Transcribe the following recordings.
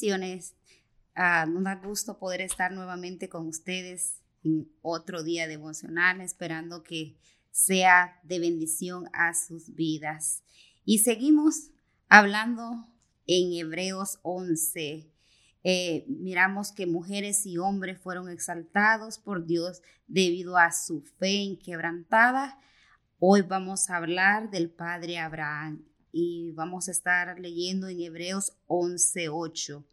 Bendiciones. Ah, nos da gusto poder estar nuevamente con ustedes en otro día devocional, esperando que sea de bendición a sus vidas. Y seguimos hablando en Hebreos 11. Eh, miramos que mujeres y hombres fueron exaltados por Dios debido a su fe inquebrantada. Hoy vamos a hablar del padre Abraham y vamos a estar leyendo en Hebreos 11:8.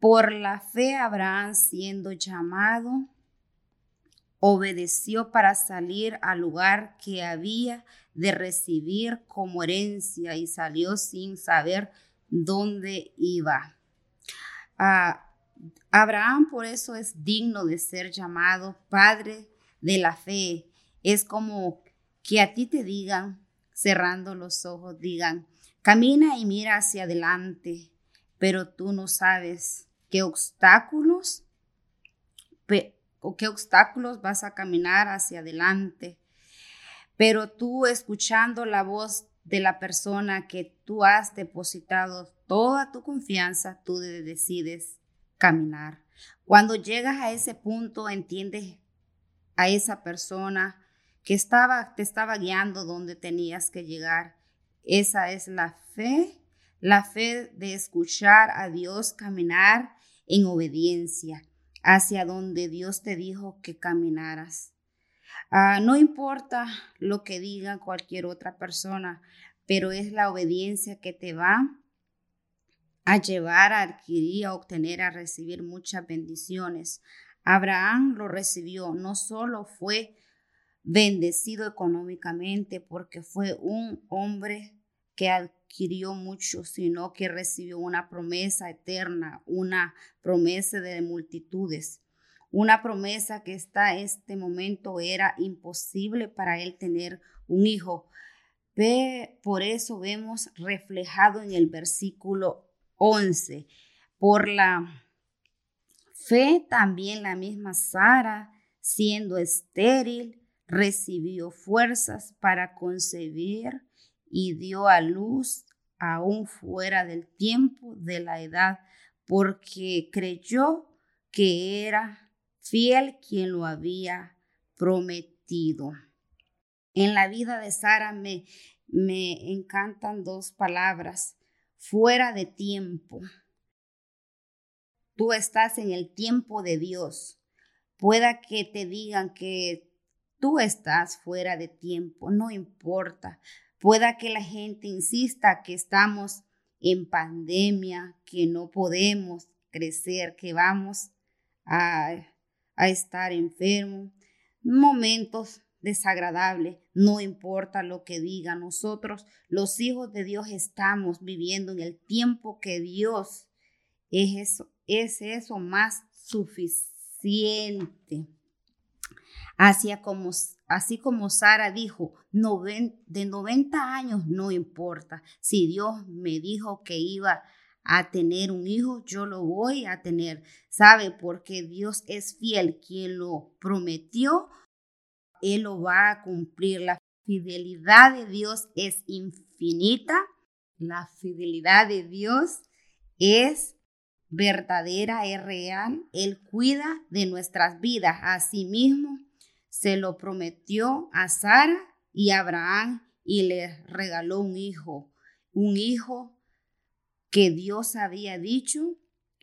Por la fe Abraham siendo llamado obedeció para salir al lugar que había de recibir como herencia y salió sin saber dónde iba. Ah, Abraham por eso es digno de ser llamado padre de la fe. Es como que a ti te digan, cerrando los ojos, digan, camina y mira hacia adelante, pero tú no sabes qué obstáculos o qué obstáculos vas a caminar hacia adelante. Pero tú escuchando la voz de la persona que tú has depositado toda tu confianza, tú decides caminar. Cuando llegas a ese punto, entiendes a esa persona que estaba, te estaba guiando donde tenías que llegar. Esa es la fe, la fe de escuchar a Dios caminar en obediencia hacia donde Dios te dijo que caminaras. Ah, no importa lo que diga cualquier otra persona, pero es la obediencia que te va a llevar a adquirir, a obtener, a recibir muchas bendiciones. Abraham lo recibió, no solo fue bendecido económicamente porque fue un hombre que adquirió mucho, sino que recibió una promesa eterna, una promesa de multitudes, una promesa que hasta este momento era imposible para él tener un hijo. Por eso vemos reflejado en el versículo 11, por la fe también la misma Sara, siendo estéril, recibió fuerzas para concebir y dio a luz aún fuera del tiempo de la edad, porque creyó que era fiel quien lo había prometido. En la vida de Sara me, me encantan dos palabras, fuera de tiempo. Tú estás en el tiempo de Dios. Pueda que te digan que tú estás fuera de tiempo, no importa. Pueda que la gente insista que estamos en pandemia, que no podemos crecer, que vamos a, a estar enfermos. Momentos desagradables, no importa lo que diga. Nosotros, los hijos de Dios, estamos viviendo en el tiempo que Dios es eso, es eso más suficiente. Como, así como Sara dijo, de 90 años no importa. Si Dios me dijo que iba a tener un hijo, yo lo voy a tener. ¿Sabe? Porque Dios es fiel. Quien lo prometió, Él lo va a cumplir. La fidelidad de Dios es infinita. La fidelidad de Dios es verdadera, es real. Él cuida de nuestras vidas. Asimismo, se lo prometió a Sara y a Abraham y le regaló un hijo, un hijo que Dios había dicho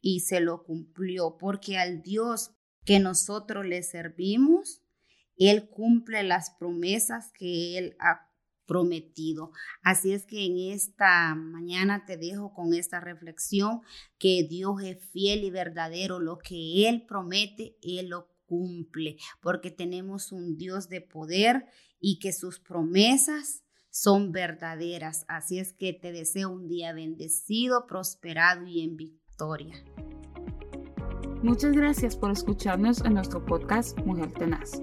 y se lo cumplió, porque al Dios que nosotros le servimos, Él cumple las promesas que Él ha prometido. Así es que en esta mañana te dejo con esta reflexión que Dios es fiel y verdadero. Lo que Él promete, Él lo cumple, porque tenemos un Dios de poder y que sus promesas son verdaderas. Así es que te deseo un día bendecido, prosperado y en victoria. Muchas gracias por escucharnos en nuestro podcast Mujer Tenaz.